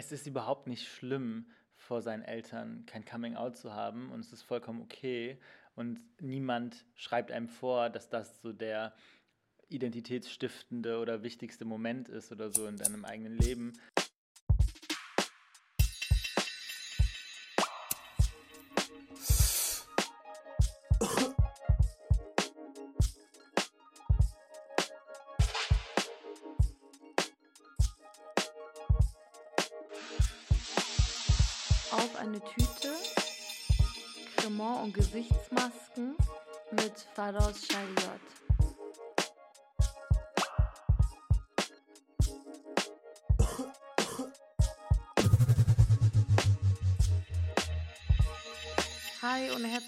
es ist überhaupt nicht schlimm, vor seinen Eltern kein Coming Out zu haben und es ist vollkommen okay und niemand schreibt einem vor, dass das so der identitätsstiftende oder wichtigste Moment ist oder so in deinem eigenen Leben.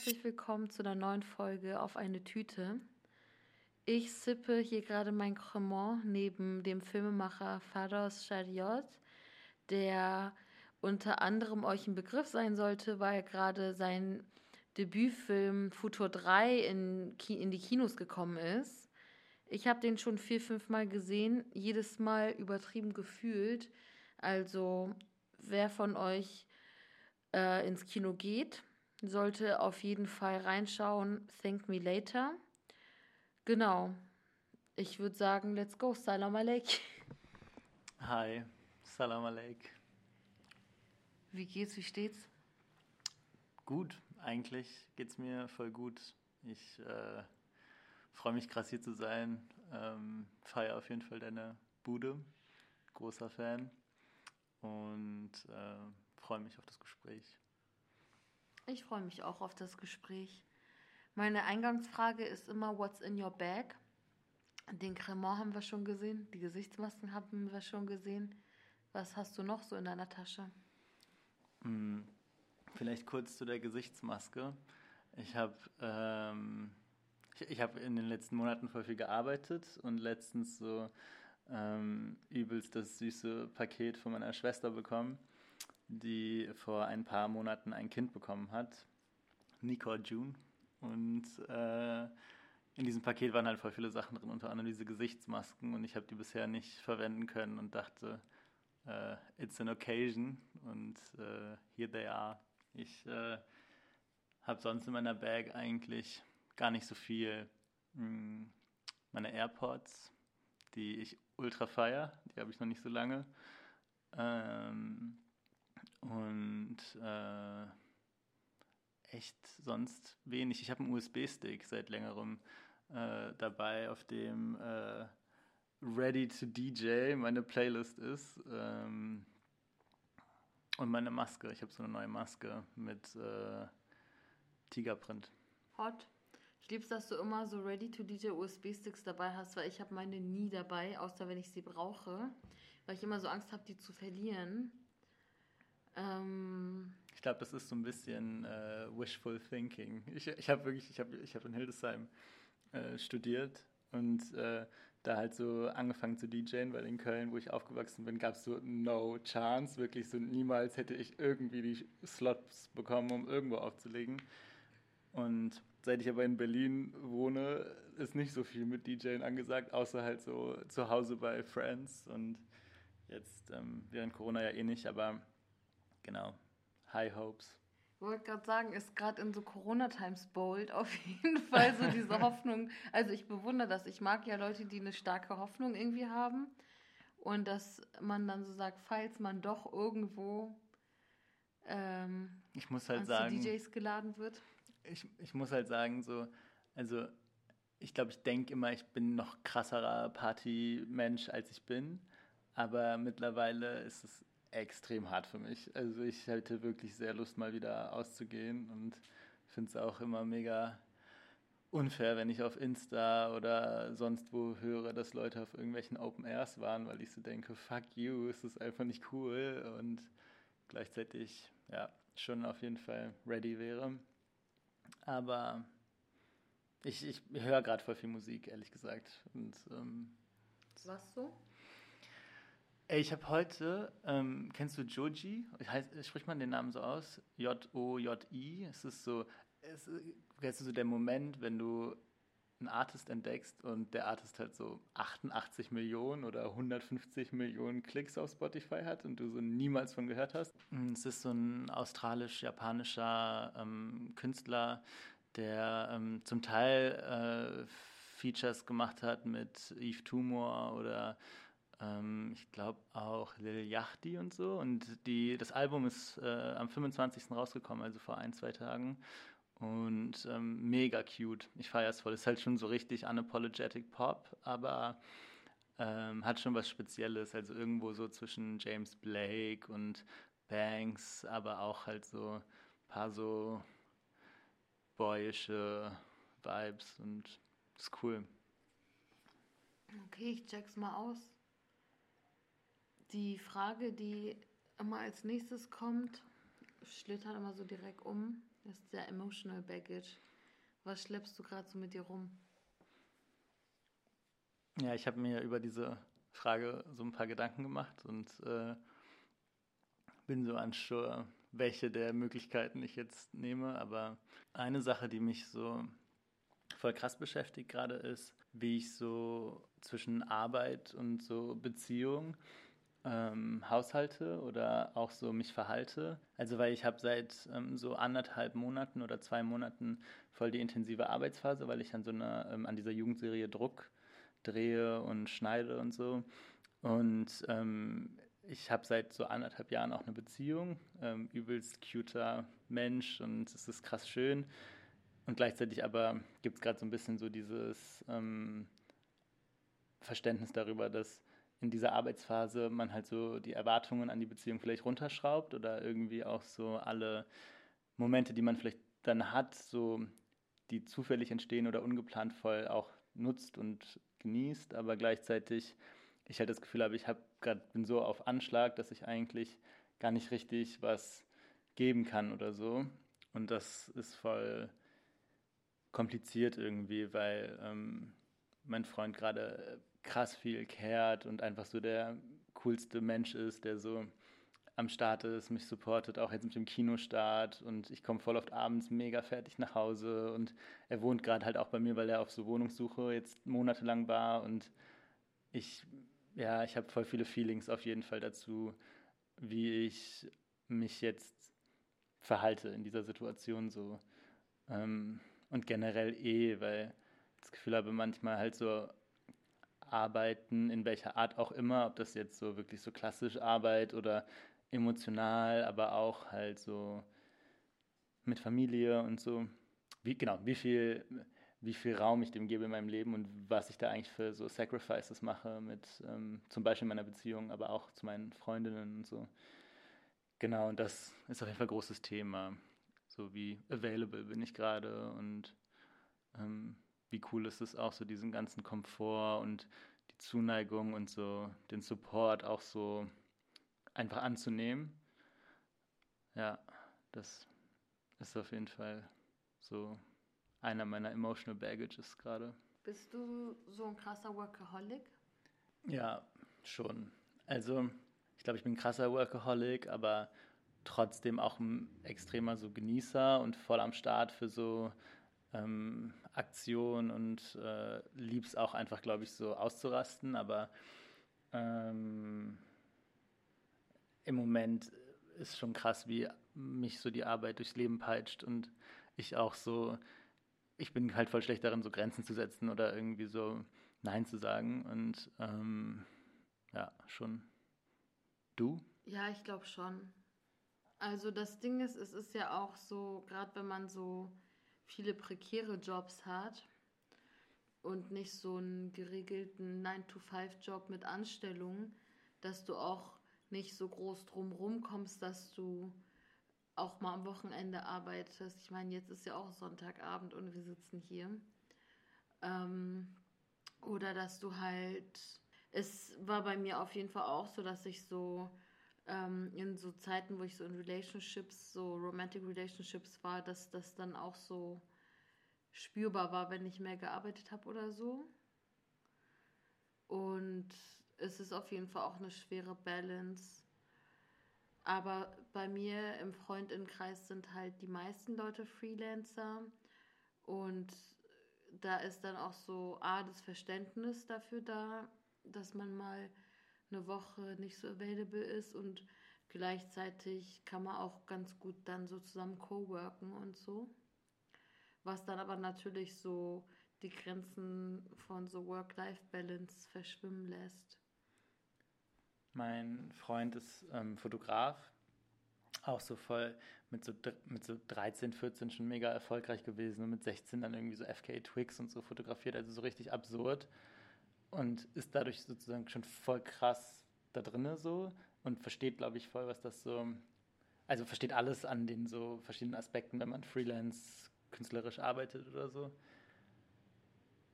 Herzlich willkommen zu einer neuen Folge auf eine Tüte. Ich sippe hier gerade mein Cremant neben dem Filmemacher Fados Chariot, der unter anderem euch ein Begriff sein sollte, weil gerade sein Debütfilm Futur 3 in, in die Kinos gekommen ist. Ich habe den schon vier, fünf Mal gesehen, jedes Mal übertrieben gefühlt. Also wer von euch äh, ins Kino geht, sollte auf jeden Fall reinschauen. Thank me later. Genau. Ich würde sagen, let's go. Salam alaikum. Hi, Salam alaikum. Wie geht's? Wie steht's? Gut, eigentlich geht's mir voll gut. Ich äh, freue mich krass hier zu sein. Ähm, feiere auf jeden Fall deine Bude. Großer Fan. Und äh, freue mich auf das Gespräch. Ich freue mich auch auf das Gespräch. Meine Eingangsfrage ist immer, what's in your bag? Den Cremant haben wir schon gesehen, die Gesichtsmasken haben wir schon gesehen. Was hast du noch so in deiner Tasche? Hm, vielleicht kurz zu der Gesichtsmaske. Ich habe ähm, ich, ich hab in den letzten Monaten voll viel gearbeitet und letztens so ähm, übelst das süße Paket von meiner Schwester bekommen, die vor ein paar Monaten ein Kind bekommen hat, Nicole June. Und äh, in diesem Paket waren halt voll viele Sachen drin, unter anderem diese Gesichtsmasken und ich habe die bisher nicht verwenden können und dachte, uh, It's an Occasion und uh, here they are. Ich uh, habe sonst in meiner Bag eigentlich gar nicht so viel. Hm, meine AirPods, die ich ultra feier, die habe ich noch nicht so lange. Ähm, und äh, echt sonst wenig. Ich habe einen USB-Stick seit längerem äh, dabei, auf dem äh, Ready to DJ meine Playlist ist. Ähm, und meine Maske. Ich habe so eine neue Maske mit äh, Tigerprint. Hot. Ich liebe es, dass du immer so Ready to DJ USB-Sticks dabei hast, weil ich habe meine nie dabei, außer wenn ich sie brauche. Weil ich immer so Angst habe, die zu verlieren. Ähm ich glaube, das ist so ein bisschen äh, wishful thinking. Ich, ich habe wirklich, ich habe ich hab in Hildesheim äh, studiert und äh, da halt so angefangen zu DJen, weil in Köln, wo ich aufgewachsen bin, gab es so no chance, wirklich so niemals hätte ich irgendwie die Slots bekommen, um irgendwo aufzulegen. Und seit ich aber in Berlin wohne, ist nicht so viel mit DJen angesagt, außer halt so zu Hause bei Friends und jetzt ähm, während Corona ja eh nicht, aber genau, High Hopes. Ich wollte gerade sagen, ist gerade in so Corona-Times bold auf jeden Fall so diese Hoffnung. Also ich bewundere das. Ich mag ja Leute, die eine starke Hoffnung irgendwie haben. Und dass man dann so sagt, falls man doch irgendwo ähm, ich muss halt sagen, DJs geladen wird. Ich, ich muss halt sagen, so, also ich glaube, ich denke immer, ich bin noch krasserer Partymensch, als ich bin. Aber mittlerweile ist es extrem hart für mich. Also ich hätte wirklich sehr Lust, mal wieder auszugehen und finde es auch immer mega unfair, wenn ich auf Insta oder sonst wo höre, dass Leute auf irgendwelchen Open Airs waren, weil ich so denke, fuck you, es ist einfach nicht cool und gleichzeitig ja schon auf jeden Fall ready wäre. Aber ich, ich höre gerade voll viel Musik, ehrlich gesagt. Und, ähm, Was so? Ey, ich habe heute, ähm, kennst du Joji? Heißt, spricht man den Namen so aus? J-O-J-I? Es ist so, es, du so der Moment, wenn du einen Artist entdeckst und der Artist halt so 88 Millionen oder 150 Millionen Klicks auf Spotify hat und du so niemals von gehört hast. Mm, es ist so ein australisch-japanischer ähm, Künstler, der ähm, zum Teil äh, Features gemacht hat mit Eve Tumor oder ähm, ich glaube auch Lil Yachty und so. Und die, das Album ist äh, am 25. rausgekommen, also vor ein, zwei Tagen. Und ähm, mega cute. Ich feiere es voll. Ist halt schon so richtig unapologetic Pop, aber ähm, hat schon was Spezielles. Also irgendwo so zwischen James Blake und Banks, aber auch halt so ein paar so boyische Vibes und ist cool. Okay, ich check's mal aus. Die Frage, die immer als nächstes kommt, schlittert immer so direkt um, ist der Emotional Baggage. Was schleppst du gerade so mit dir rum? Ja, ich habe mir über diese Frage so ein paar Gedanken gemacht und äh, bin so unsure, welche der Möglichkeiten ich jetzt nehme. Aber eine Sache, die mich so voll krass beschäftigt gerade ist, wie ich so zwischen Arbeit und so Beziehung ähm, haushalte oder auch so mich verhalte. Also weil ich habe seit ähm, so anderthalb Monaten oder zwei Monaten voll die intensive Arbeitsphase, weil ich an so einer, ähm, an dieser Jugendserie Druck drehe und schneide und so. Und ähm, ich habe seit so anderthalb Jahren auch eine Beziehung, ähm, übelst cuter Mensch und es ist krass schön. Und gleichzeitig aber gibt es gerade so ein bisschen so dieses ähm, Verständnis darüber, dass in dieser Arbeitsphase man halt so die Erwartungen an die Beziehung vielleicht runterschraubt oder irgendwie auch so alle Momente, die man vielleicht dann hat, so die zufällig entstehen oder ungeplant voll auch nutzt und genießt, aber gleichzeitig ich halt das Gefühl habe, ich habe gerade bin so auf Anschlag, dass ich eigentlich gar nicht richtig was geben kann oder so. Und das ist voll kompliziert irgendwie, weil ähm, mein Freund gerade krass viel kehrt und einfach so der coolste Mensch ist, der so am Start ist, mich supportet, auch jetzt mit dem Kinostart. Und ich komme voll oft abends mega fertig nach Hause. Und er wohnt gerade halt auch bei mir, weil er auf so Wohnungssuche jetzt monatelang war. Und ich, ja, ich habe voll viele Feelings auf jeden Fall dazu, wie ich mich jetzt verhalte in dieser Situation so. Ähm, und generell eh, weil ich das Gefühl habe, manchmal halt so arbeiten, in welcher Art auch immer, ob das jetzt so wirklich so klassisch Arbeit oder emotional, aber auch halt so mit Familie und so. Wie, genau, wie viel, wie viel Raum ich dem gebe in meinem Leben und was ich da eigentlich für so Sacrifices mache mit ähm, zum Beispiel meiner Beziehung, aber auch zu meinen Freundinnen und so. Genau, und das ist auf jeden Fall ein großes Thema. So wie available bin ich gerade und ähm, wie cool ist es auch, so diesen ganzen Komfort und die Zuneigung und so den Support auch so einfach anzunehmen. Ja, das ist auf jeden Fall so einer meiner emotional baggages gerade. Bist du so ein krasser Workaholic? Ja, schon. Also, ich glaube, ich bin ein krasser Workaholic, aber trotzdem auch ein extremer so Genießer und voll am Start für so ähm, Aktionen und äh, lieb's auch einfach, glaube ich, so auszurasten. Aber ähm, im Moment ist schon krass, wie mich so die Arbeit durchs Leben peitscht und ich auch so, ich bin halt voll schlecht darin, so Grenzen zu setzen oder irgendwie so Nein zu sagen. Und ähm, ja, schon. Du? Ja, ich glaube schon. Also das Ding ist, es ist ja auch so, gerade wenn man so viele prekäre Jobs hat und nicht so einen geregelten 9-to-5-Job mit Anstellung, dass du auch nicht so groß drumrum kommst, dass du auch mal am Wochenende arbeitest. Ich meine, jetzt ist ja auch Sonntagabend und wir sitzen hier. Ähm, oder dass du halt, es war bei mir auf jeden Fall auch so, dass ich so ähm, in so Zeiten, wo ich so in Relationships, so Romantic Relationships war, dass das dann auch so spürbar war, wenn ich mehr gearbeitet habe oder so. Und es ist auf jeden Fall auch eine schwere Balance. Aber bei mir im Freundinnenkreis sind halt die meisten Leute Freelancer und da ist dann auch so A, das Verständnis dafür da, dass man mal eine Woche nicht so available ist und gleichzeitig kann man auch ganz gut dann so zusammen co-worken und so. Was dann aber natürlich so die Grenzen von so Work-Life-Balance verschwimmen lässt. Mein Freund ist ähm, Fotograf, auch so voll mit so, mit so 13, 14 schon mega erfolgreich gewesen und mit 16 dann irgendwie so FK Twix und so fotografiert, also so richtig absurd und ist dadurch sozusagen schon voll krass da drinne so und versteht, glaube ich, voll, was das so, also versteht alles an den so verschiedenen Aspekten, wenn man freelance künstlerisch arbeitet oder so.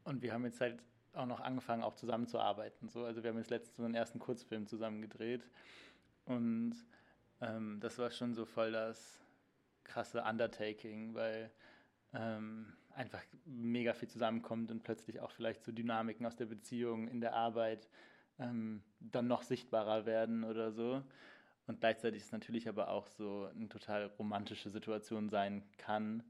Und wir haben jetzt halt auch noch angefangen, auch zusammenzuarbeiten. So. Also wir haben jetzt letztens unseren ersten Kurzfilm zusammen gedreht. Und ähm, das war schon so voll das krasse Undertaking, weil ähm, einfach mega viel zusammenkommt und plötzlich auch vielleicht so Dynamiken aus der Beziehung in der Arbeit ähm, dann noch sichtbarer werden oder so. Und gleichzeitig ist natürlich aber auch so eine total romantische Situation sein kann,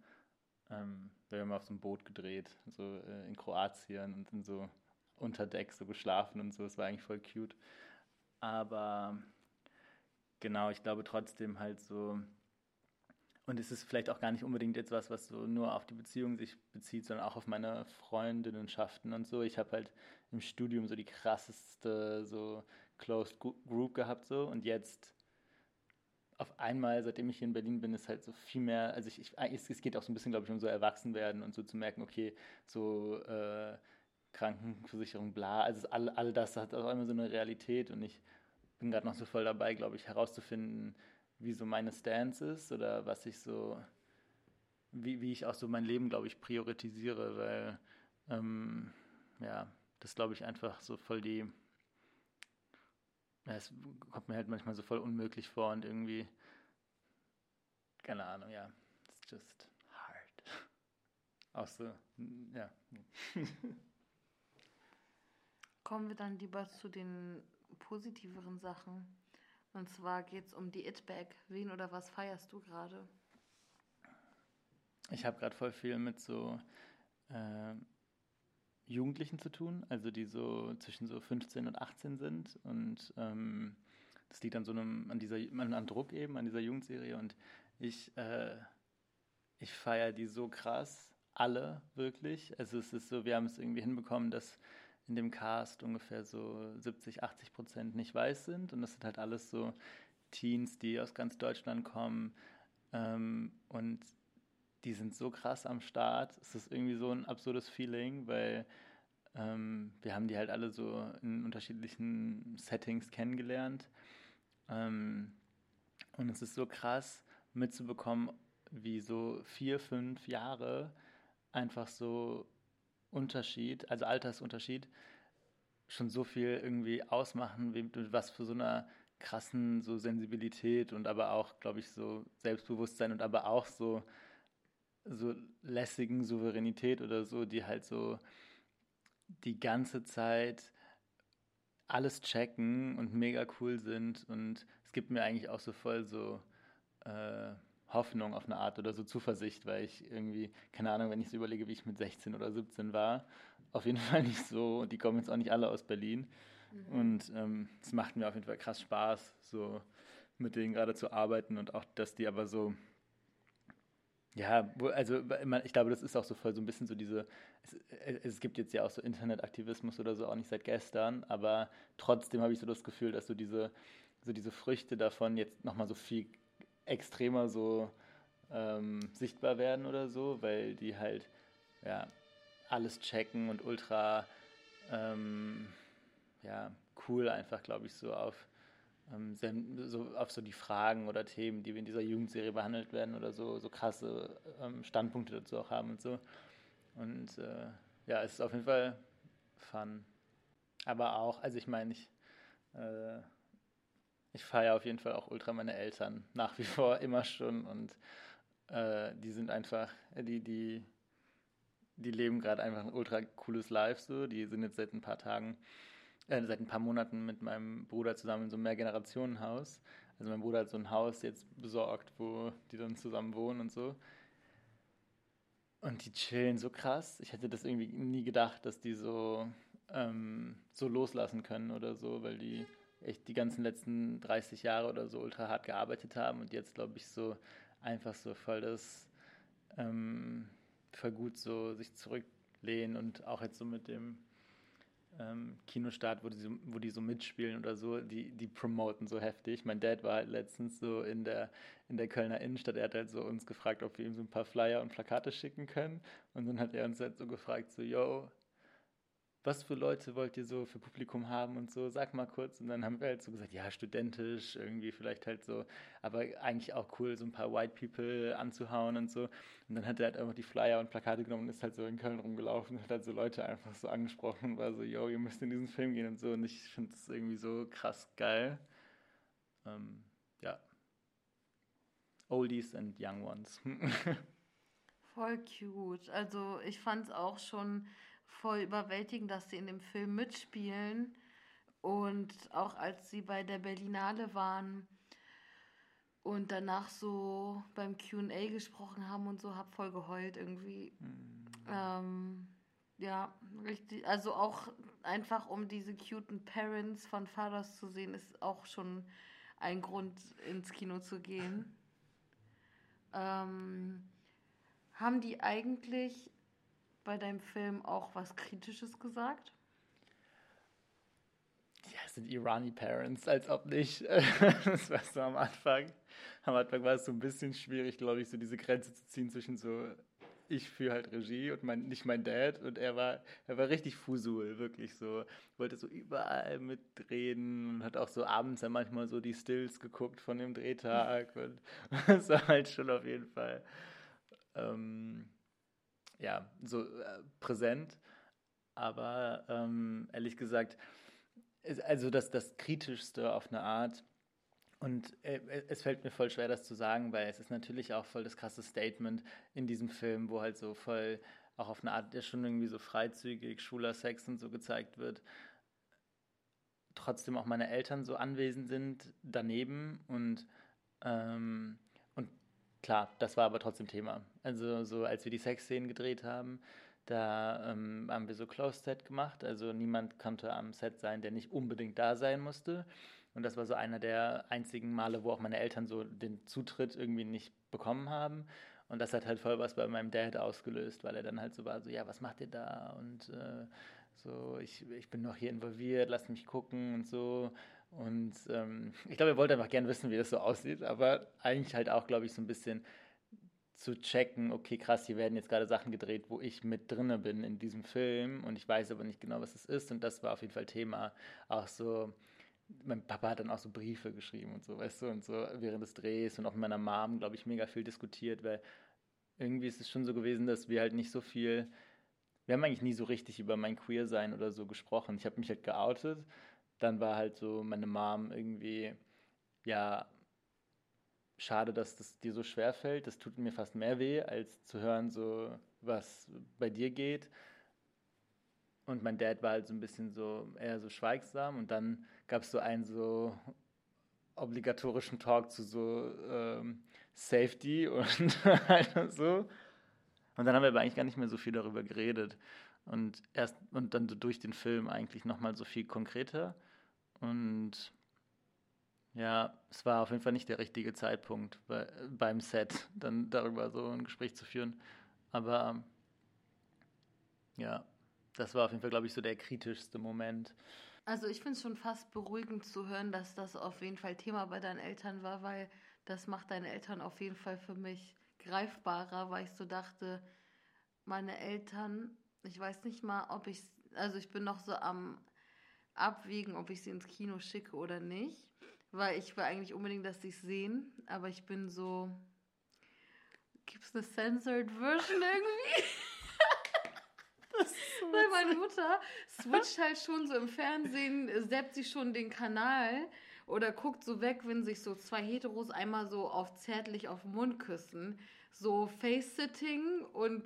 ähm, wir haben auf so einem Boot gedreht, so äh, in Kroatien und in so unter Deck so geschlafen und so. Es war eigentlich voll cute. Aber genau, ich glaube trotzdem halt so. Und es ist vielleicht auch gar nicht unbedingt jetzt was, so nur auf die Beziehung sich bezieht, sondern auch auf meine Freundinnenschaften und so. Ich habe halt im Studium so die krasseste so Closed Group gehabt so und jetzt auf einmal, seitdem ich hier in Berlin bin, ist halt so viel mehr, also ich, ich es, geht auch so ein bisschen, glaube ich, um so Erwachsenwerden und so zu merken, okay, so äh, Krankenversicherung, bla, also all, all das hat auch immer so eine Realität und ich bin gerade noch so voll dabei, glaube ich, herauszufinden, wie so meine Stance ist oder was ich so, wie, wie ich auch so mein Leben, glaube ich, priorisiere, weil, ähm, ja, das glaube ich einfach so voll die es kommt mir halt manchmal so voll unmöglich vor und irgendwie, keine Ahnung, ja, it's just hard. Auch so, ja. Kommen wir dann lieber zu den positiveren Sachen. Und zwar geht es um die It-Bag. Wen oder was feierst du gerade? Ich habe gerade voll viel mit so äh, Jugendlichen zu tun, also die so zwischen so 15 und 18 sind. Und ähm, das liegt an so einem, an dieser, an Druck eben, an dieser Jugendserie. Und ich, äh, ich feiere die so krass, alle wirklich. Also es ist so, wir haben es irgendwie hinbekommen, dass in dem Cast ungefähr so 70, 80 Prozent nicht weiß sind. Und das sind halt alles so Teens, die aus ganz Deutschland kommen. Ähm, und die sind so krass am Start. Es ist irgendwie so ein absurdes Feeling, weil ähm, wir haben die halt alle so in unterschiedlichen Settings kennengelernt. Ähm, und es ist so krass mitzubekommen, wie so vier, fünf Jahre einfach so Unterschied, also Altersunterschied, schon so viel irgendwie ausmachen, wie, was für so einer krassen so Sensibilität und aber auch, glaube ich, so Selbstbewusstsein und aber auch so so lässigen Souveränität oder so, die halt so die ganze Zeit alles checken und mega cool sind. Und es gibt mir eigentlich auch so voll so äh, Hoffnung auf eine Art oder so Zuversicht, weil ich irgendwie, keine Ahnung, wenn ich so überlege, wie ich mit 16 oder 17 war, auf jeden Fall nicht so, und die kommen jetzt auch nicht alle aus Berlin mhm. und ähm, es macht mir auf jeden Fall krass Spaß, so mit denen gerade zu arbeiten und auch, dass die aber so ja, also ich glaube, das ist auch so voll so ein bisschen so diese, es, äh, es, gibt jetzt ja auch so Internetaktivismus oder so, auch nicht seit gestern, aber trotzdem habe ich so das Gefühl, dass so diese, so diese Früchte davon jetzt nochmal so viel extremer so ähm, sichtbar werden oder so, weil die halt ja alles checken und ultra ähm, ja, cool einfach, glaube ich, so auf ähm, so auf so die Fragen oder Themen, die wir in dieser Jugendserie behandelt werden oder so, so krasse ähm, Standpunkte dazu auch haben und so. Und äh, ja, es ist auf jeden Fall fun. Aber auch, also ich meine, ich, äh, ich feiere auf jeden Fall auch ultra meine Eltern nach wie vor immer schon und äh, die sind einfach, die, die, die leben gerade einfach ein ultra cooles Life so. Die sind jetzt seit ein paar Tagen äh, seit ein paar Monaten mit meinem Bruder zusammen in so einem Mehrgenerationenhaus. Also mein Bruder hat so ein Haus jetzt besorgt, wo die dann zusammen wohnen und so. Und die chillen so krass. Ich hätte das irgendwie nie gedacht, dass die so, ähm, so loslassen können oder so, weil die echt die ganzen letzten 30 Jahre oder so ultra hart gearbeitet haben und jetzt, glaube ich, so einfach so voll das ähm, voll so sich zurücklehnen und auch jetzt so mit dem ähm, Kinostart, wo die, so, wo die so mitspielen oder so, die, die promoten so heftig. Mein Dad war halt letztens so in der, in der Kölner Innenstadt, er hat halt so uns gefragt, ob wir ihm so ein paar Flyer und Plakate schicken können. Und dann hat er uns halt so gefragt, so, yo, was für Leute wollt ihr so für Publikum haben und so, sag mal kurz. Und dann haben wir halt so gesagt, ja, studentisch, irgendwie vielleicht halt so, aber eigentlich auch cool, so ein paar White People anzuhauen und so. Und dann hat er halt einfach die Flyer und Plakate genommen und ist halt so in Köln rumgelaufen und hat halt so Leute einfach so angesprochen und war so, yo, ihr müsst in diesen Film gehen und so. Und ich finde das irgendwie so krass geil. Ähm, ja. Oldies and Young Ones. Voll cute. Also ich fand es auch schon voll überwältigend, dass sie in dem Film mitspielen. Und auch als sie bei der Berlinale waren und danach so beim QA gesprochen haben und so, hab voll geheult irgendwie. Mhm. Ähm, ja, richtig. Also auch einfach, um diese cuten Parents von Fathers zu sehen, ist auch schon ein Grund, ins Kino zu gehen. Ähm, haben die eigentlich bei deinem Film auch was Kritisches gesagt? Ja, es sind Irani Parents, als ob nicht. das war so am Anfang. Am Anfang war es so ein bisschen schwierig, glaube ich, so diese Grenze zu ziehen zwischen so ich führe halt Regie und mein, nicht mein Dad und er war, er war richtig fusul, wirklich so, wollte so überall mitreden und hat auch so abends dann manchmal so die Stills geguckt von dem Drehtag und das war halt schon auf jeden Fall ähm, ja, so äh, präsent. Aber ähm, ehrlich gesagt, ist also das, das Kritischste auf eine Art. Und äh, es fällt mir voll schwer, das zu sagen, weil es ist natürlich auch voll das krasse Statement in diesem Film, wo halt so voll auch auf eine Art, der schon irgendwie so freizügig, schwuler Sex und so gezeigt wird. Trotzdem auch meine Eltern so anwesend sind daneben und ähm, Klar, das war aber trotzdem Thema. Also so als wir die Sexszenen gedreht haben, da ähm, haben wir so Closed Set gemacht. Also niemand konnte am Set sein, der nicht unbedingt da sein musste. Und das war so einer der einzigen Male, wo auch meine Eltern so den Zutritt irgendwie nicht bekommen haben. Und das hat halt voll was bei meinem Dad ausgelöst, weil er dann halt so war, so, ja, was macht ihr da? Und äh, so, ich, ich bin noch hier involviert, lasst mich gucken und so. Und ähm, ich glaube, er wollte einfach gerne wissen, wie das so aussieht, aber eigentlich halt auch, glaube ich, so ein bisschen zu checken, okay, krass, hier werden jetzt gerade Sachen gedreht, wo ich mit drinne bin in diesem Film und ich weiß aber nicht genau, was es ist. Und das war auf jeden Fall Thema. Auch so, mein Papa hat dann auch so Briefe geschrieben und so, weißt du, und so während des Drehs und auch mit meiner Mom, glaube ich, mega viel diskutiert, weil irgendwie ist es schon so gewesen, dass wir halt nicht so viel, wir haben eigentlich nie so richtig über mein Queer-Sein oder so gesprochen. Ich habe mich halt geoutet dann war halt so meine Mom irgendwie, ja, schade, dass das dir so schwer fällt. Das tut mir fast mehr weh, als zu hören, so was bei dir geht. Und mein Dad war halt so ein bisschen so eher so schweigsam. Und dann gab es so einen so obligatorischen Talk zu so ähm, Safety und halt so. Und dann haben wir aber eigentlich gar nicht mehr so viel darüber geredet. Und erst und dann durch den Film eigentlich nochmal so viel konkreter. Und ja, es war auf jeden Fall nicht der richtige Zeitpunkt bei, beim Set, dann darüber so ein Gespräch zu führen. Aber ja, das war auf jeden Fall, glaube ich, so der kritischste Moment. Also ich finde es schon fast beruhigend zu hören, dass das auf jeden Fall Thema bei deinen Eltern war, weil das macht deine Eltern auf jeden Fall für mich greifbarer, weil ich so dachte, meine Eltern, ich weiß nicht mal, ob ich, also ich bin noch so am abwägen, ob ich sie ins Kino schicke oder nicht. Weil ich will eigentlich unbedingt, dass sie es sehen. Aber ich bin so. Gibt es eine censored Version irgendwie? so Weil meine Mutter switcht halt schon so im Fernsehen, seppt sie schon den Kanal oder guckt so weg, wenn sich so zwei Heteros einmal so auf zärtlich auf den Mund küssen. So Face-Sitting und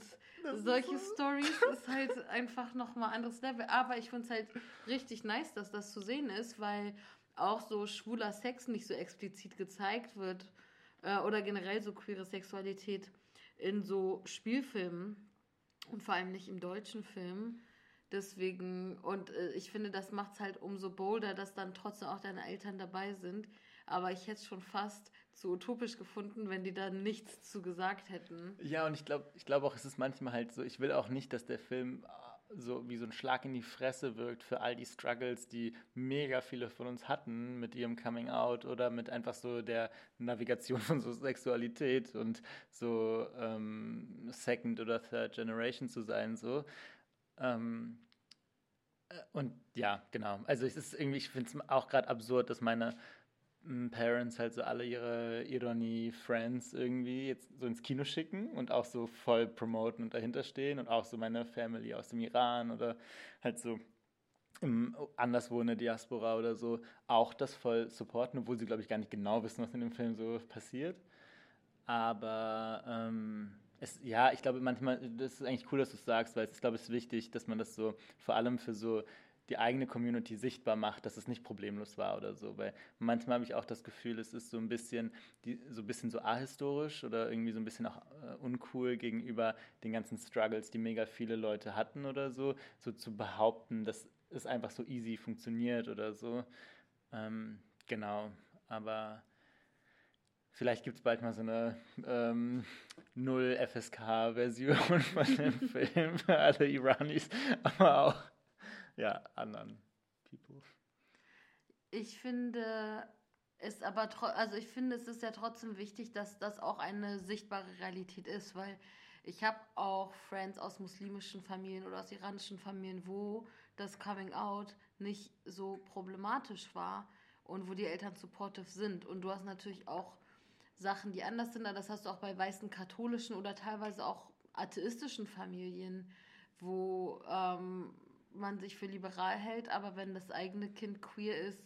solche so. Stories ist halt einfach nochmal anderes Level. Aber ich finde es halt richtig nice, dass das zu sehen ist, weil auch so schwuler Sex nicht so explizit gezeigt wird äh, oder generell so queere Sexualität in so Spielfilmen. Und vor allem nicht im deutschen Film. Deswegen, und äh, ich finde, das macht es halt umso bolder, dass dann trotzdem auch deine Eltern dabei sind. Aber ich hätte es schon fast zu utopisch gefunden, wenn die da nichts zu gesagt hätten. Ja, und ich glaube ich glaub auch, es ist manchmal halt so, ich will auch nicht, dass der Film äh, so wie so ein Schlag in die Fresse wirkt für all die Struggles, die mega viele von uns hatten mit ihrem Coming Out oder mit einfach so der Navigation von so Sexualität und so ähm, Second oder Third Generation zu sein, so. Ähm, äh, und ja, genau. Also es ist irgendwie, ich finde es auch gerade absurd, dass meine Parents halt so alle ihre Ironie-Friends irgendwie jetzt so ins Kino schicken und auch so voll promoten und dahinter stehen und auch so meine Family aus dem Iran oder halt so im anderswo in der Diaspora oder so auch das voll supporten, obwohl sie, glaube ich, gar nicht genau wissen, was in dem Film so passiert. Aber ähm, es, ja, ich glaube manchmal, das ist eigentlich cool, dass du es sagst, weil ich glaube, es ist wichtig, dass man das so vor allem für so die eigene Community sichtbar macht, dass es nicht problemlos war oder so. Weil manchmal habe ich auch das Gefühl, es ist so ein bisschen, die, so ein bisschen so ahistorisch oder irgendwie so ein bisschen auch äh, uncool gegenüber den ganzen Struggles, die mega viele Leute hatten oder so, so zu behaupten, dass es einfach so easy funktioniert oder so. Ähm, genau, aber Vielleicht gibt es bald mal so eine ähm, Null FSK-Version von dem Film für alle Iranis, aber auch ja, anderen People. Ich finde es aber, also ich finde, es ist ja trotzdem wichtig, dass das auch eine sichtbare Realität ist, weil ich habe auch Friends aus muslimischen Familien oder aus iranischen Familien, wo das Coming Out nicht so problematisch war und wo die Eltern supportive sind. Und du hast natürlich auch Sachen, die anders sind, das hast du auch bei weißen katholischen oder teilweise auch atheistischen Familien, wo ähm, man sich für liberal hält, aber wenn das eigene Kind queer ist,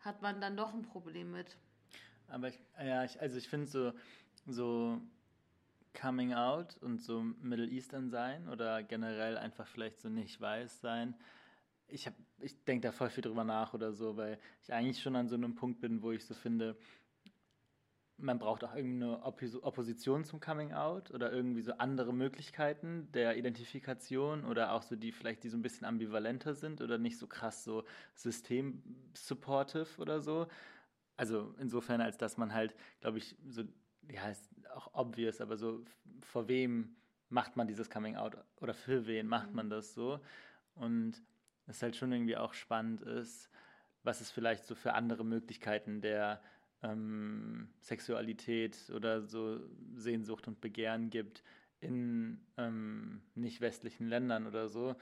hat man dann doch ein Problem mit. Aber ich, ja, ich, also ich finde so, so Coming Out und so Middle Eastern sein oder generell einfach vielleicht so nicht weiß sein. Ich, ich denke da voll viel drüber nach oder so, weil ich eigentlich schon an so einem Punkt bin, wo ich so finde, man braucht auch irgendeine Opposition zum Coming Out oder irgendwie so andere Möglichkeiten der Identifikation oder auch so die vielleicht, die so ein bisschen ambivalenter sind oder nicht so krass so system-supportive oder so. Also insofern, als dass man halt, glaube ich, so, ja, ist auch obvious, aber so vor wem macht man dieses Coming Out oder für wen macht man das so? Und es halt schon irgendwie auch spannend ist, was es vielleicht so für andere Möglichkeiten der ähm, Sexualität oder so Sehnsucht und Begehren gibt in ähm, nicht westlichen Ländern oder so.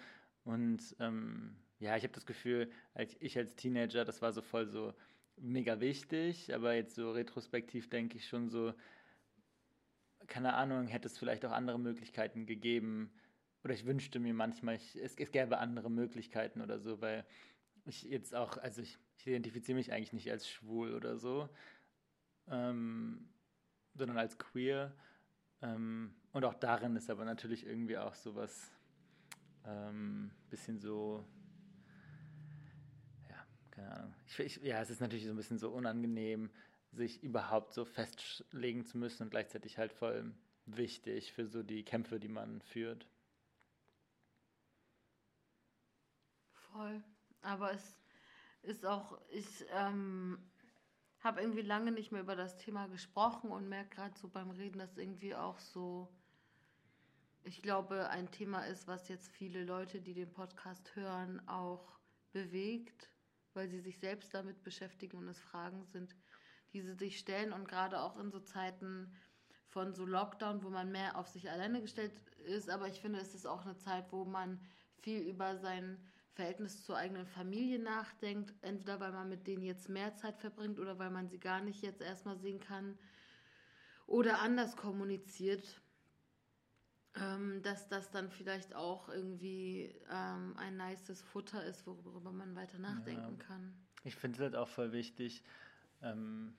Und ähm, ja, ich habe das Gefühl, als ich als Teenager, das war so voll so mega wichtig, aber jetzt so retrospektiv denke ich schon so, keine Ahnung, hätte es vielleicht auch andere Möglichkeiten gegeben. Oder ich wünschte mir manchmal, ich, es, es gäbe andere Möglichkeiten oder so, weil ich jetzt auch, also ich, ich identifiziere mich eigentlich nicht als schwul oder so, ähm, sondern als queer. Ähm, und auch darin ist aber natürlich irgendwie auch so was ähm, bisschen so, ja, keine Ahnung. Ich, ich, ja, es ist natürlich so ein bisschen so unangenehm, sich überhaupt so festlegen zu müssen und gleichzeitig halt voll wichtig für so die Kämpfe, die man führt. Voll. Aber es ist auch, ich ähm, habe irgendwie lange nicht mehr über das Thema gesprochen und merke gerade so beim Reden, dass irgendwie auch so, ich glaube, ein Thema ist, was jetzt viele Leute, die den Podcast hören, auch bewegt, weil sie sich selbst damit beschäftigen und es Fragen sind, die sie sich stellen. Und gerade auch in so Zeiten von so Lockdown, wo man mehr auf sich alleine gestellt ist, aber ich finde, es ist auch eine Zeit, wo man viel über sein Verhältnis zur eigenen Familie nachdenkt, entweder weil man mit denen jetzt mehr Zeit verbringt oder weil man sie gar nicht jetzt erstmal sehen kann oder anders kommuniziert, ähm, dass das dann vielleicht auch irgendwie ähm, ein nices Futter ist, worüber man weiter nachdenken ja. kann. Ich finde es halt auch voll wichtig. Ähm,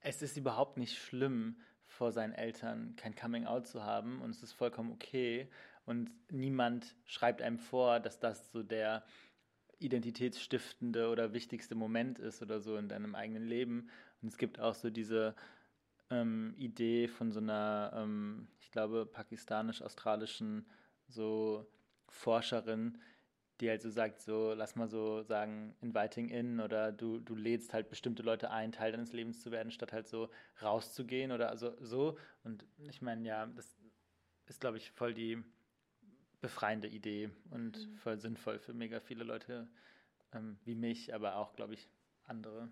es ist überhaupt nicht schlimm, vor seinen Eltern kein Coming Out zu haben und es ist vollkommen okay und niemand schreibt einem vor, dass das so der identitätsstiftende oder wichtigste Moment ist oder so in deinem eigenen Leben. Und es gibt auch so diese ähm, Idee von so einer, ähm, ich glaube, pakistanisch-australischen so Forscherin, die halt so sagt, so, lass mal so sagen, inviting in oder du, du lädst halt bestimmte Leute ein, Teil deines Lebens zu werden, statt halt so rauszugehen oder also so. Und ich meine, ja, das ist, glaube ich, voll die befreiende Idee und mhm. voll sinnvoll für mega viele Leute ähm, wie mich, aber auch, glaube ich, andere.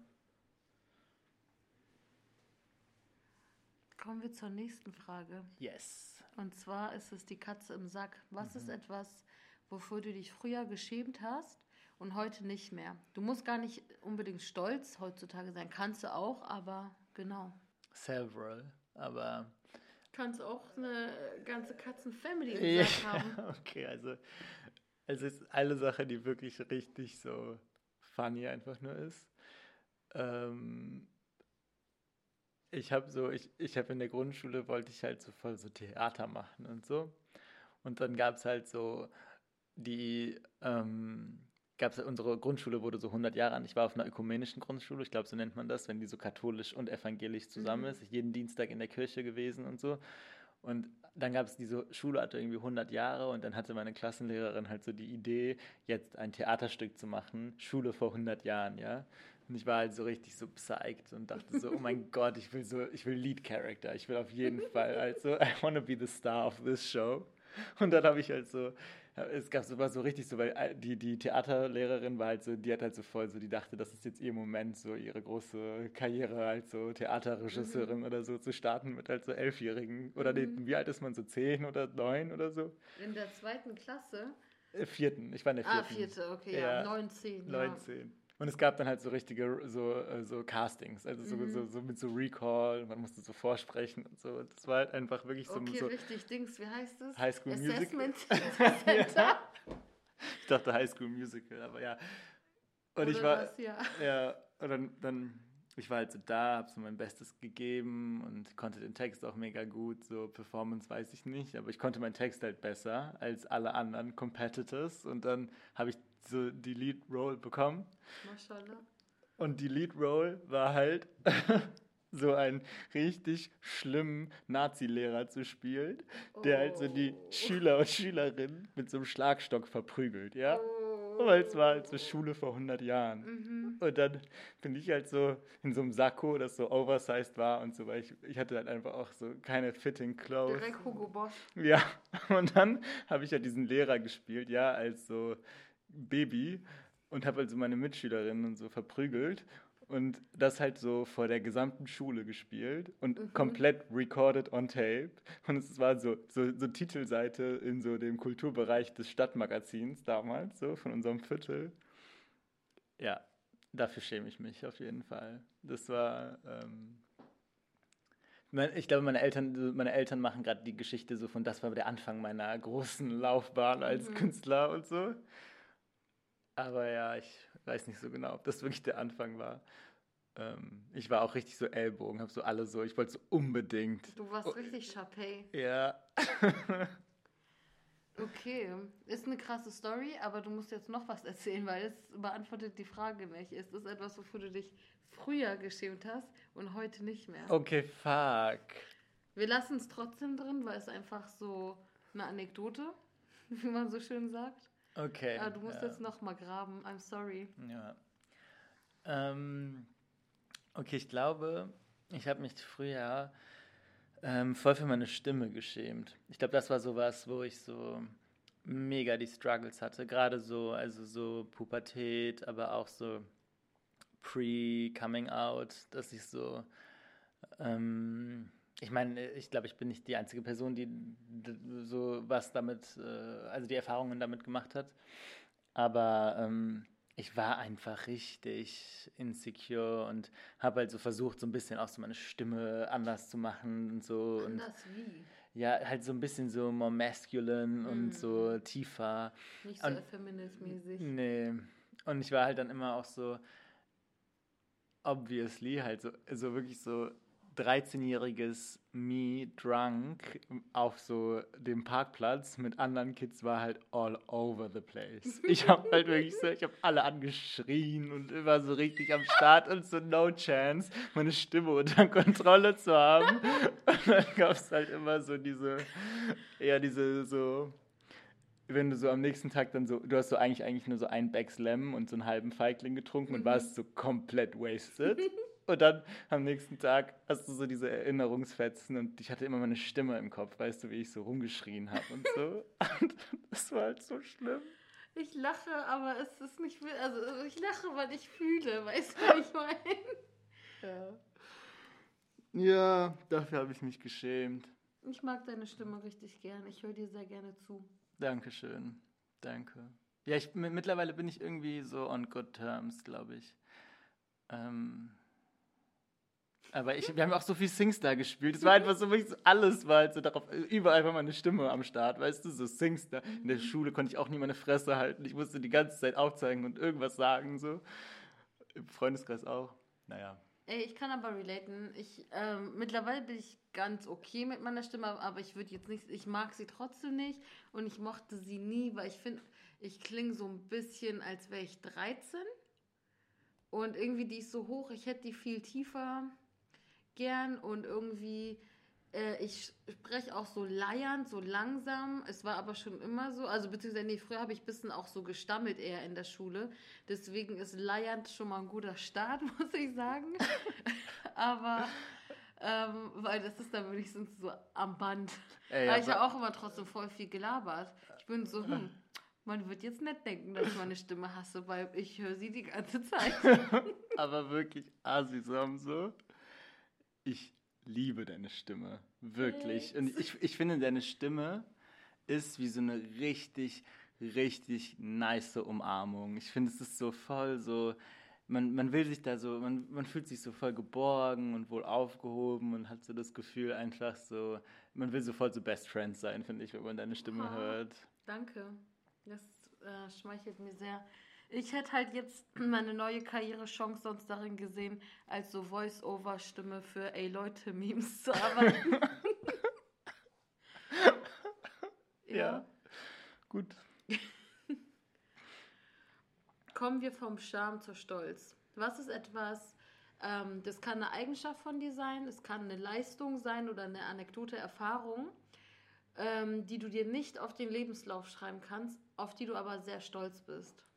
Kommen wir zur nächsten Frage. Yes. Und zwar ist es die Katze im Sack. Was mhm. ist etwas, wofür du dich früher geschämt hast und heute nicht mehr? Du musst gar nicht unbedingt stolz heutzutage sein. Kannst du auch, aber genau. Several, aber. Kannst auch eine ganze Katzenfamily im Sack haben. Okay, also es ist eine Sache, die wirklich richtig so funny einfach nur ist. Ähm, ich habe so, ich, ich habe in der Grundschule wollte ich halt so voll so Theater machen und so. Und dann gab es halt so die, ähm, gab es unsere Grundschule wurde so 100 Jahre an. Ich war auf einer ökumenischen Grundschule, ich glaube, so nennt man das, wenn die so katholisch und evangelisch zusammen mhm. ist. Ich jeden Dienstag in der Kirche gewesen und so. Und dann gab es diese Schule, hatte irgendwie 100 Jahre und dann hatte meine Klassenlehrerin halt so die Idee, jetzt ein Theaterstück zu machen, Schule vor 100 Jahren, ja. Und ich war halt so richtig so psyched und dachte so, oh mein Gott, ich will so, ich will Lead Character, ich will auf jeden Fall halt so, I wanna be the star of this show. Und dann habe ich halt so, es gab sogar so richtig so, weil die, die Theaterlehrerin war halt so, die hat halt so voll so, die dachte, das ist jetzt ihr Moment, so ihre große Karriere als so Theaterregisseurin mhm. oder so zu starten mit halt so Elfjährigen. Oder mhm. wie alt ist man so, zehn oder neun oder so? In der zweiten Klasse? Äh, vierten, ich war in der ah, vierten. Ah, vierte, okay, ja, neun, zehn. Neun, zehn. Und es gab dann halt so richtige so, äh, so Castings, also so, mhm. so, so, mit so Recall, man musste so vorsprechen und so. Das war halt einfach wirklich so. Okay, so richtig, Dings, wie heißt das? High School Assessment Musical. ja. Ich dachte High School Musical, aber ja. Und Oder ich war. Was, ja. ja, und dann, dann ich war halt so da, habe so mein Bestes gegeben und konnte den Text auch mega gut. So Performance weiß ich nicht, aber ich konnte meinen Text halt besser als alle anderen Competitors. Und dann habe ich so die Lead Role bekommen. Mashallah. Und die Lead Role war halt so einen richtig schlimmen Nazi-Lehrer zu spielen, der oh. halt so die oh. Schüler und Schülerinnen mit so einem Schlagstock verprügelt, ja. Oh weil es war halt so Schule vor 100 Jahren. Mhm. Und dann bin ich halt so in so einem Sakko, das so oversized war und so, weil ich, ich hatte halt einfach auch so keine fitting clothes. Direkt Hugo Boss. Ja, und dann habe ich ja halt diesen Lehrer gespielt, ja, als so Baby und habe also meine Mitschülerinnen und so verprügelt und das halt so vor der gesamten Schule gespielt und mhm. komplett recorded on tape. Und es war so, so, so Titelseite in so dem Kulturbereich des Stadtmagazins damals, so von unserem Viertel. Ja, dafür schäme ich mich auf jeden Fall. Das war. Ähm ich glaube, meine Eltern, meine Eltern machen gerade die Geschichte so von, das war der Anfang meiner großen Laufbahn als mhm. Künstler und so. Aber ja, ich weiß nicht so genau, ob das wirklich der Anfang war. Ähm, ich war auch richtig so Ellbogen, habe so alle so, ich wollte so unbedingt. Du warst oh, richtig Chapey. Ja. okay, ist eine krasse Story, aber du musst jetzt noch was erzählen, weil es beantwortet die Frage nicht. Ist das etwas, wofür du dich früher geschämt hast und heute nicht mehr? Okay, fuck. Wir lassen es trotzdem drin, weil es einfach so eine Anekdote, wie man so schön sagt. Okay. Aber du musst ja. jetzt noch mal graben. I'm sorry. Ja. Ähm, okay, ich glaube, ich habe mich früher ähm, voll für meine Stimme geschämt. Ich glaube, das war sowas, wo ich so mega die Struggles hatte. Gerade so, also so Pubertät, aber auch so Pre-Coming Out, dass ich so ähm, ich meine, ich glaube, ich bin nicht die einzige Person, die so was damit, äh, also die Erfahrungen damit gemacht hat. Aber ähm, ich war einfach richtig insecure und habe halt so versucht, so ein bisschen auch so meine Stimme anders zu machen und so. Anders und, wie? Ja, halt so ein bisschen so more masculine mm. und so mhm. tiefer. Nicht so feminist-mäßig. Nee. Und ich war halt dann immer auch so, obviously, halt so, so wirklich so 13-jähriges Me drunk auf so dem Parkplatz mit anderen Kids war halt all over the place. Ich habe halt wirklich so, ich habe alle angeschrien und immer so richtig am Start und so no chance, meine Stimme unter Kontrolle zu haben. Und dann gab es halt immer so diese, ja, diese so wenn du so am nächsten Tag dann so, du hast so eigentlich eigentlich nur so ein Back Slam und so einen halben Feigling getrunken mhm. und warst so komplett wasted. Und dann am nächsten Tag hast du so diese Erinnerungsfetzen und ich hatte immer meine Stimme im Kopf, weißt du, wie ich so rumgeschrien habe und so. Und das war halt so schlimm. Ich lache, aber es ist nicht, also ich lache, weil ich fühle, weißt du, was ich meine? Ja. Ja, dafür habe ich mich geschämt. Ich mag deine Stimme richtig gern. Ich höre dir sehr gerne zu. Dankeschön. Danke. Ja, ich, mittlerweile bin ich irgendwie so on good terms, glaube ich. Ähm, aber ich, wir haben auch so viel Singstar gespielt. Es war einfach so wirklich alles war halt so darauf, überall war meine Stimme am Start, weißt du, so Singstar. In der. Schule konnte ich auch nie meine Fresse halten. Ich musste die ganze Zeit aufzeigen und irgendwas sagen, so. Im Freundeskreis auch. Naja. Ey, ich kann aber relaten. Ich, ähm, mittlerweile bin ich ganz okay mit meiner Stimme, aber ich würde jetzt nicht, ich mag sie trotzdem nicht und ich mochte sie nie, weil ich finde, ich klinge so ein bisschen, als wäre ich 13. Und irgendwie die ist so hoch, ich hätte die viel tiefer gern und irgendwie, äh, ich spreche auch so leiernd, so langsam. Es war aber schon immer so, also beziehungsweise, nee, früher habe ich ein bisschen auch so gestammelt eher in der Schule. Deswegen ist leiernd schon mal ein guter Start, muss ich sagen. aber, ähm, weil das ist dann wenigstens so am Band. Ey, aber ich habe auch immer trotzdem voll viel gelabert. Ich bin so, hm, man wird jetzt nicht denken, dass ich meine Stimme hasse, weil ich höre sie die ganze Zeit. aber wirklich asisam so ich liebe deine Stimme. Wirklich. Und ich, ich finde, deine Stimme ist wie so eine richtig, richtig nice Umarmung. Ich finde, es ist so voll so. Man, man will sich da so, man, man fühlt sich so voll geborgen und wohl aufgehoben und hat so das Gefühl einfach so, man will so voll so Best Friends sein, finde ich, wenn man deine Stimme oh, hört. Danke. Das äh, schmeichelt mir sehr. Ich hätte halt jetzt meine neue Karrierechance sonst darin gesehen, als so Voice-Over-Stimme für Ey Leute Memes zu arbeiten. ja. ja. Gut. Kommen wir vom Charme zur Stolz. Was ist etwas, ähm, das kann eine Eigenschaft von dir sein, es kann eine Leistung sein oder eine Anekdote, Erfahrung, ähm, die du dir nicht auf den Lebenslauf schreiben kannst, auf die du aber sehr stolz bist?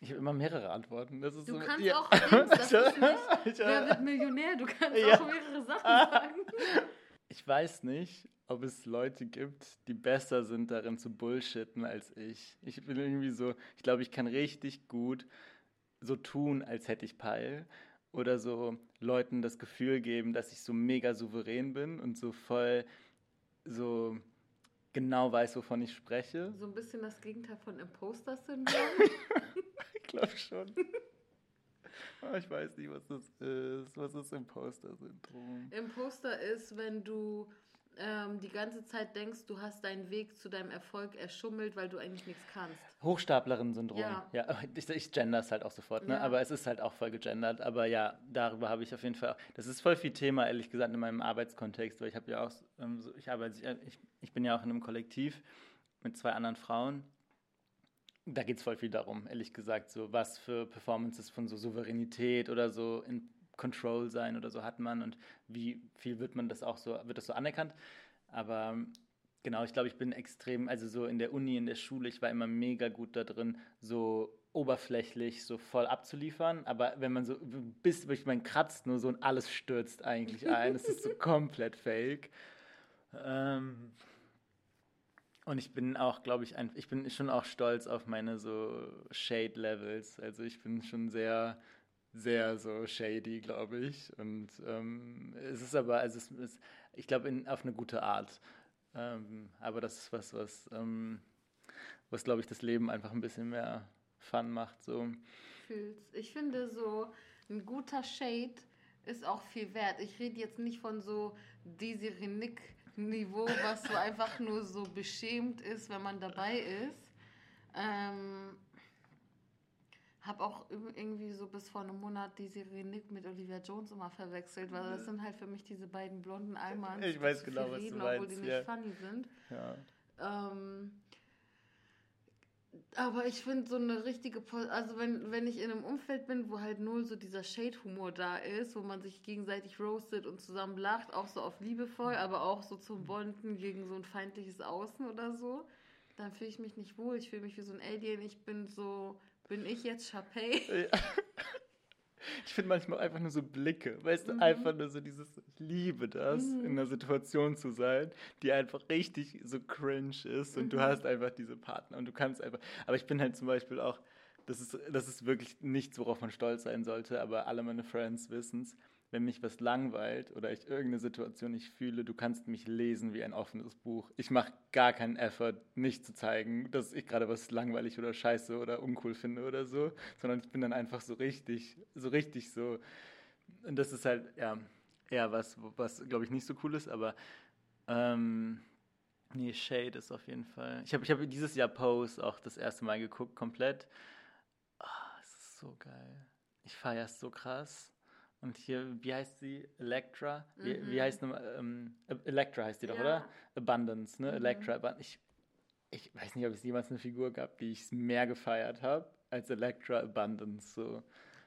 Ich habe immer mehrere Antworten. du so, kannst ja. auch Dings, das ist nicht, wer wird Millionär? Du kannst ja. auch mehrere Sachen sagen. Ich weiß nicht, ob es Leute gibt, die besser sind darin zu bullshitten als ich. Ich bin irgendwie so, ich glaube, ich kann richtig gut so tun, als hätte ich Peil. Oder so Leuten das Gefühl geben, dass ich so mega souverän bin und so voll so genau weiß, wovon ich spreche. So ein bisschen das Gegenteil von Imposter-Syndrom. glaube schon. Ah, ich weiß nicht, was das ist. Was ist Imposter-Syndrom? Imposter ist, wenn du ähm, die ganze Zeit denkst, du hast deinen Weg zu deinem Erfolg erschummelt, weil du eigentlich nichts kannst. Hochstaplerin-Syndrom. Ja. ja ich, ich gender es halt auch sofort, ne? Ja. aber es ist halt auch voll gegendert. Aber ja, darüber habe ich auf jeden Fall auch. Das ist voll viel Thema, ehrlich gesagt, in meinem Arbeitskontext, weil ich habe ja auch, ähm, so, ich arbeite, ich, ich bin ja auch in einem Kollektiv mit zwei anderen Frauen da geht es voll viel darum, ehrlich gesagt, so was für Performances von so Souveränität oder so in Control sein oder so hat man und wie viel wird man das auch so, wird das so anerkannt. Aber genau, ich glaube, ich bin extrem, also so in der Uni, in der Schule, ich war immer mega gut da drin, so oberflächlich so voll abzuliefern, aber wenn man so bis wirklich man kratzt nur so und alles stürzt eigentlich ein, es ist so komplett fake. Ähm, und ich bin auch, glaube ich, ein, ich bin schon auch stolz auf meine so Shade-Levels. Also ich bin schon sehr, sehr so shady, glaube ich. Und ähm, es ist aber, also es ist, ich glaube, auf eine gute Art. Ähm, aber das ist was, was, ähm, was glaube ich, das Leben einfach ein bisschen mehr Fun macht. So. Ich finde so ein guter Shade ist auch viel wert. Ich rede jetzt nicht von so Desiree Nick Niveau, was so einfach nur so beschämt ist, wenn man dabei ist. Ähm, habe auch irgendwie so bis vor einem Monat die Serie Nick mit Olivia Jones immer verwechselt, weil das sind halt für mich diese beiden blonden Almans. Ich weiß genau, was reden, du meinst. Obwohl die nicht ja. funny sind. Ja. Ähm, aber ich finde so eine richtige, also wenn, wenn ich in einem Umfeld bin, wo halt null so dieser Shade-Humor da ist, wo man sich gegenseitig roastet und zusammen lacht, auch so auf liebevoll, aber auch so zum Bonden gegen so ein feindliches Außen oder so, dann fühle ich mich nicht wohl. Ich fühle mich wie so ein Alien. Ich bin so, bin ich jetzt Chapey? Ja. Ich finde manchmal einfach nur so Blicke, weißt mhm. du, einfach nur so dieses, ich liebe das, mhm. in einer Situation zu sein, die einfach richtig so cringe ist und mhm. du hast einfach diese Partner und du kannst einfach, aber ich bin halt zum Beispiel auch, das ist, das ist wirklich nichts, worauf man stolz sein sollte, aber alle meine Friends wissen es wenn mich was langweilt oder ich irgendeine Situation nicht fühle, du kannst mich lesen wie ein offenes Buch. Ich mache gar keinen Effort, nicht zu zeigen, dass ich gerade was langweilig oder scheiße oder uncool finde oder so, sondern ich bin dann einfach so richtig, so richtig so. Und das ist halt, ja, eher was, was glaube ich nicht so cool ist, aber ähm, nee, Shade ist auf jeden Fall. Ich habe ich hab dieses Jahr Pose auch das erste Mal geguckt, komplett. Oh, es ist so geil. Ich feiere es so krass. Und hier, wie heißt sie? Electra? Wie, mhm. wie heißt nochmal? Ähm, Electra heißt die doch, ja. oder? Abundance, ne? Mhm. Electra. Ich, ich weiß nicht, ob es jemals eine Figur gab, die ich mehr gefeiert habe als Electra Abundance. So.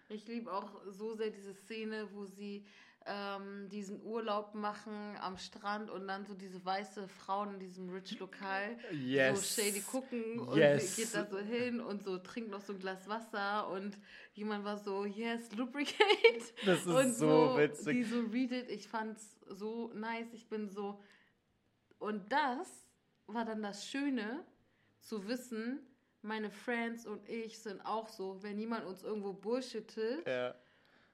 Ich liebe auch so sehr diese Szene, wo sie ähm, diesen Urlaub machen am Strand und dann so diese weiße Frauen in diesem Rich-Lokal yes. so shady gucken und yes. geht da so hin und so trinkt noch so ein Glas Wasser und jemand war so, yes, lubricate. Das ist und so, so witzig. Die so readet, ich fand's so nice, ich bin so und das war dann das Schöne zu wissen, meine Friends und ich sind auch so, wenn jemand uns irgendwo bullshittet, ja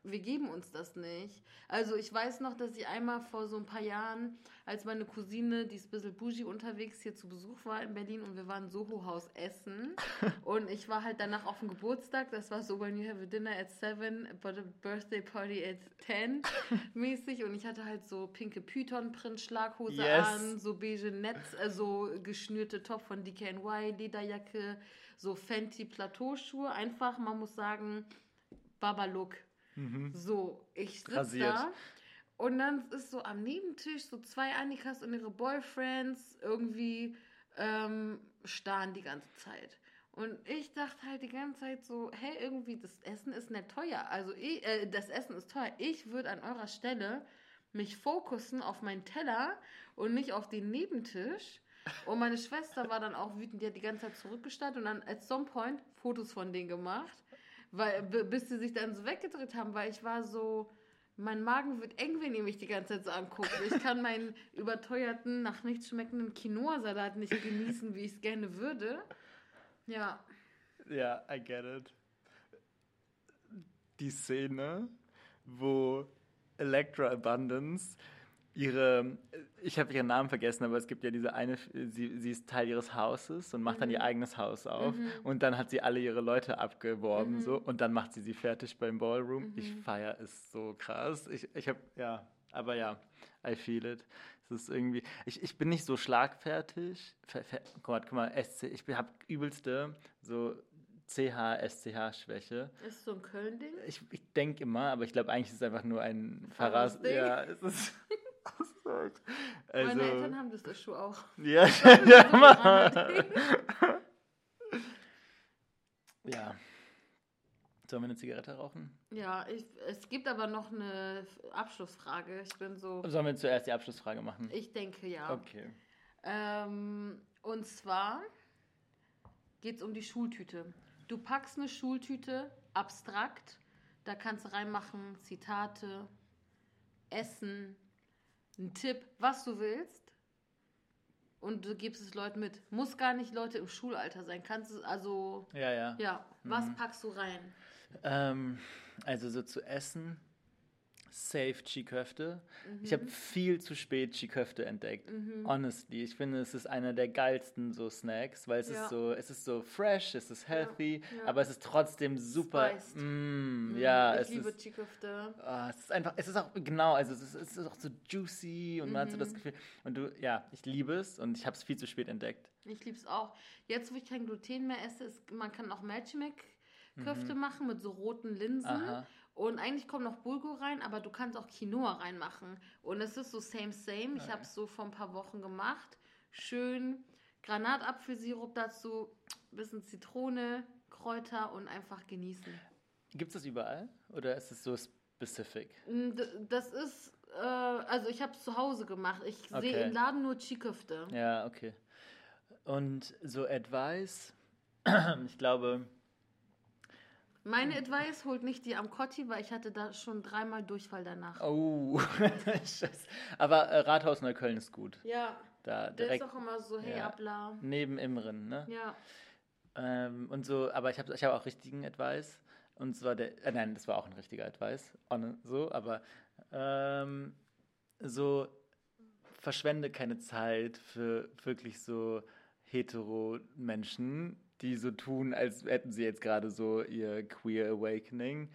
wir geben uns das nicht. Also ich weiß noch, dass ich einmal vor so ein paar Jahren, als meine Cousine, die ist ein bisschen bougie unterwegs, hier zu Besuch war in Berlin und wir waren Soho-Haus essen und ich war halt danach auf dem Geburtstag, das war so, when you have a dinner at seven, but a birthday party at ten mäßig und ich hatte halt so pinke Python-Print-Schlaghose yes. an, so beige Netz, also geschnürte Top von DKNY, Lederjacke, so Fenty Plateauschuhe, einfach, man muss sagen, Baba-Look Mhm. So, ich sitze da und dann ist so am Nebentisch so zwei Annikas und ihre Boyfriends irgendwie ähm, starren die ganze Zeit. Und ich dachte halt die ganze Zeit so, hey, irgendwie das Essen ist nicht teuer. Also ich, äh, das Essen ist teuer. Ich würde an eurer Stelle mich fokussen auf meinen Teller und nicht auf den Nebentisch. Und meine Schwester war dann auch wütend, die hat die ganze Zeit zurückgestartet und dann at some point Fotos von denen gemacht. Weil, bis sie sich dann so weggedreht haben, weil ich war so, mein Magen wird eng, wenn ihr mich die ganze Zeit so anguckt. Ich kann meinen überteuerten, nach nichts schmeckenden Quinoa-Salat nicht genießen, wie ich es gerne würde. Ja. Ja, I get it. Die Szene, wo Electra Abundance ihre, ich habe ihren Namen vergessen, aber es gibt ja diese eine, sie, sie ist Teil ihres Hauses und macht mhm. dann ihr mhm. eigenes Haus auf mhm. und dann hat sie alle ihre Leute abgeworben mhm. so und dann macht sie sie fertig beim Ballroom. Ich mhm. feiere es so krass. Ich, ich habe, ja, aber ja, I feel it. Es ist irgendwie, ich, ich bin nicht so schlagfertig. Ver, ver, Gott, guck mal, SC, ich habe übelste so CH-SCH-Schwäche. Ist so ein Köln-Ding? Ich, ich denke immer, aber ich glaube eigentlich ist es einfach nur ein Pfarrers. Ja, es ist. Also, Meine Eltern haben das, das Schuh auch. Ja, ja, ja. ja. Sollen wir eine Zigarette rauchen? Ja, ich, es gibt aber noch eine Abschlussfrage. Ich bin so. Sollen wir zuerst die Abschlussfrage machen? Ich denke ja. Okay. Ähm, und zwar geht es um die Schultüte. Du packst eine Schultüte abstrakt, da kannst du reinmachen Zitate, Essen, ein Tipp, was du willst. Und du gibst es Leuten mit. Muss gar nicht Leute im Schulalter sein. Kannst es also. Ja, ja. Ja. Was mhm. packst du rein? Ähm, also so zu essen safe Chiköfte. Mhm. Ich habe viel zu spät Chiköfte entdeckt. Mhm. Honestly, ich finde, es ist einer der geilsten so Snacks, weil es ja. ist so, es ist so fresh, es ist healthy, ja. Ja. aber es ist trotzdem super. Mm, ja, ich es liebe ist, Chiköfte. Oh, es ist einfach, es ist auch genau, also es ist, es ist auch so juicy und man hat so das mhm. Gefühl und du, ja, ich liebe es und ich habe es viel zu spät entdeckt. Ich liebe es auch. Jetzt, wo ich kein Gluten mehr esse, ist, man kann auch Magic Köfte machen mit so roten Linsen. Aha. Und eigentlich kommt noch Bulgur rein, aber du kannst auch Quinoa reinmachen. Und es ist so same, same. Ich habe es so vor ein paar Wochen gemacht. Schön Granatapfelsirup dazu, bisschen Zitrone, Kräuter und einfach genießen. Gibt es das überall? Oder ist es so specific? Das ist, äh, also ich habe es zu Hause gemacht. Ich sehe Okay. im Laden nur Chiköfte. Ja, okay. Und so Advice, ich glaube, Meine Advice holt nicht die Amcotti, weil ich hatte da schon dreimal Durchfall danach. oh, Scheiße. Aber äh, Rathaus Neukölln ist gut. Ja, Da der direkt ist auch immer so, hey, Ja. abla. neben Imren, ne? Ja. Ähm, und so, aber ich habe ich hab auch richtigen Advice. Und zwar der, äh, nein, das war auch ein richtiger Advice, on, so, aber ähm, so verschwende keine Zeit für wirklich so hetero Menschen, die so tun, als hätten sie jetzt gerade so ihr Queer Awakening.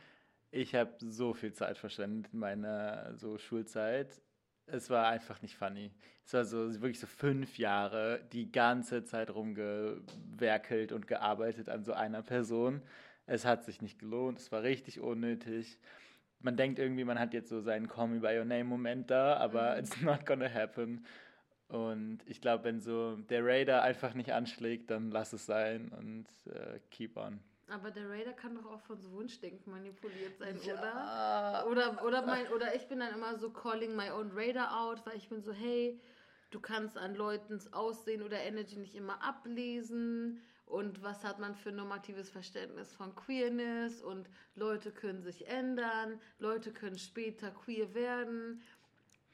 Ich habe so viel Zeit verschwendet in meiner so Schulzeit. Es war einfach nicht funny. Es war so wirklich so fünf Jahre die ganze Zeit rumgewerkelt und gearbeitet an so einer Person. Es hat sich nicht gelohnt. Es war richtig unnötig. Man denkt irgendwie, man hat jetzt so seinen Call Me By Your Name Moment da, aber Mhm. it's not gonna happen. Und ich glaube, wenn so der Raider einfach nicht anschlägt, dann lass es sein und äh, keep on. Aber der Raider kann doch auch von so Wunschdenken manipuliert sein, oder? Ja. Oder, oder, mein, oder ich bin dann immer so calling my own Raider out, weil ich bin so, hey, du kannst an Leutens Aussehen oder Energy nicht immer ablesen. Und was hat man für normatives Verständnis von Queerness? Und Leute können sich ändern, Leute können später queer werden.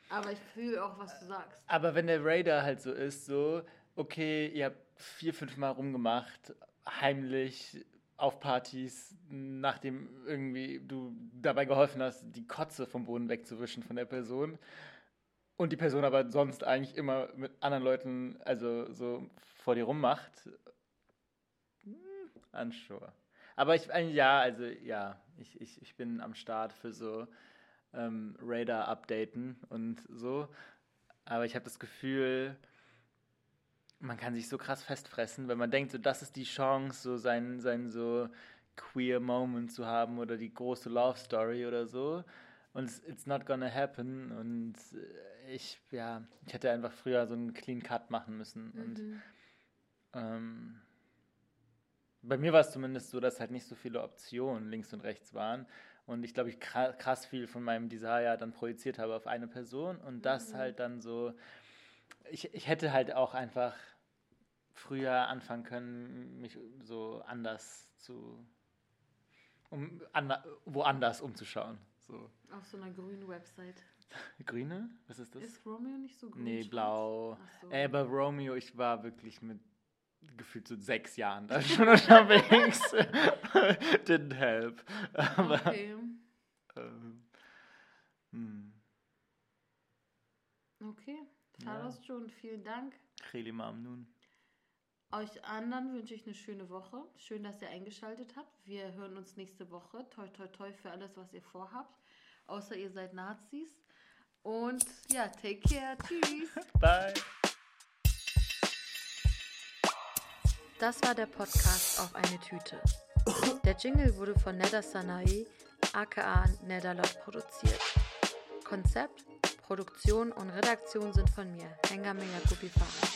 Aber ich fühle auch, was du sagst. Aber wenn der Raider halt so ist, so, okay, ihr habt vier, fünf Mal rumgemacht, heimlich auf Partys, nachdem irgendwie du dabei geholfen hast, die Kotze vom Boden wegzuwischen von der Person. Und die Person aber sonst eigentlich immer mit anderen Leuten, also so vor dir rummacht. Hm, unsure. Aber ich, ja, also ja, ich, ich, ich bin am Start für so ähm, Radar updaten und so. Aber ich habe das Gefühl, man kann sich so krass festfressen, wenn man denkt, so das ist die Chance, so sein, sein so queer Moment zu haben oder die große Love Story oder so. Und it's, not gonna happen. Und äh, ich, ja, ich hätte einfach früher so einen Clean Cut machen müssen. Und Mhm. ähm, bei mir war es zumindest so, dass halt nicht so viele Optionen links und rechts waren. Und ich glaube, ich kra- krass viel von meinem Desire dann projiziert habe auf eine Person. Und das Mhm. halt dann so. Ich, ich hätte halt auch einfach früher anfangen können, mich so anders zu. Um, anda, woanders umzuschauen. So. Auf so einer grünen Website. Grüne? Was ist das? Ist Romeo nicht so grün? Nee, blau. So. Ey, bei Romeo, ich war wirklich mit gefühlt so sechs Jahren da schon unterwegs. Didn't help. Aber, Okay. ähm, hm. Okay. Ja. Talos schon, vielen Dank. Kheli Mamnun. Euch anderen wünsche ich eine schöne Woche. Schön, dass ihr eingeschaltet habt. Wir hören uns nächste Woche. Toi, toi, toi für alles, was ihr vorhabt. Außer ihr seid Nazis. Und ja, take care. Tschüss. Bye. Das war der Podcast auf eine Tüte. Der Jingle wurde von Neda Sanae, aka Nedalot, produziert. Konzept, Produktion und Redaktion sind von mir, Hengame Yakubi Farah.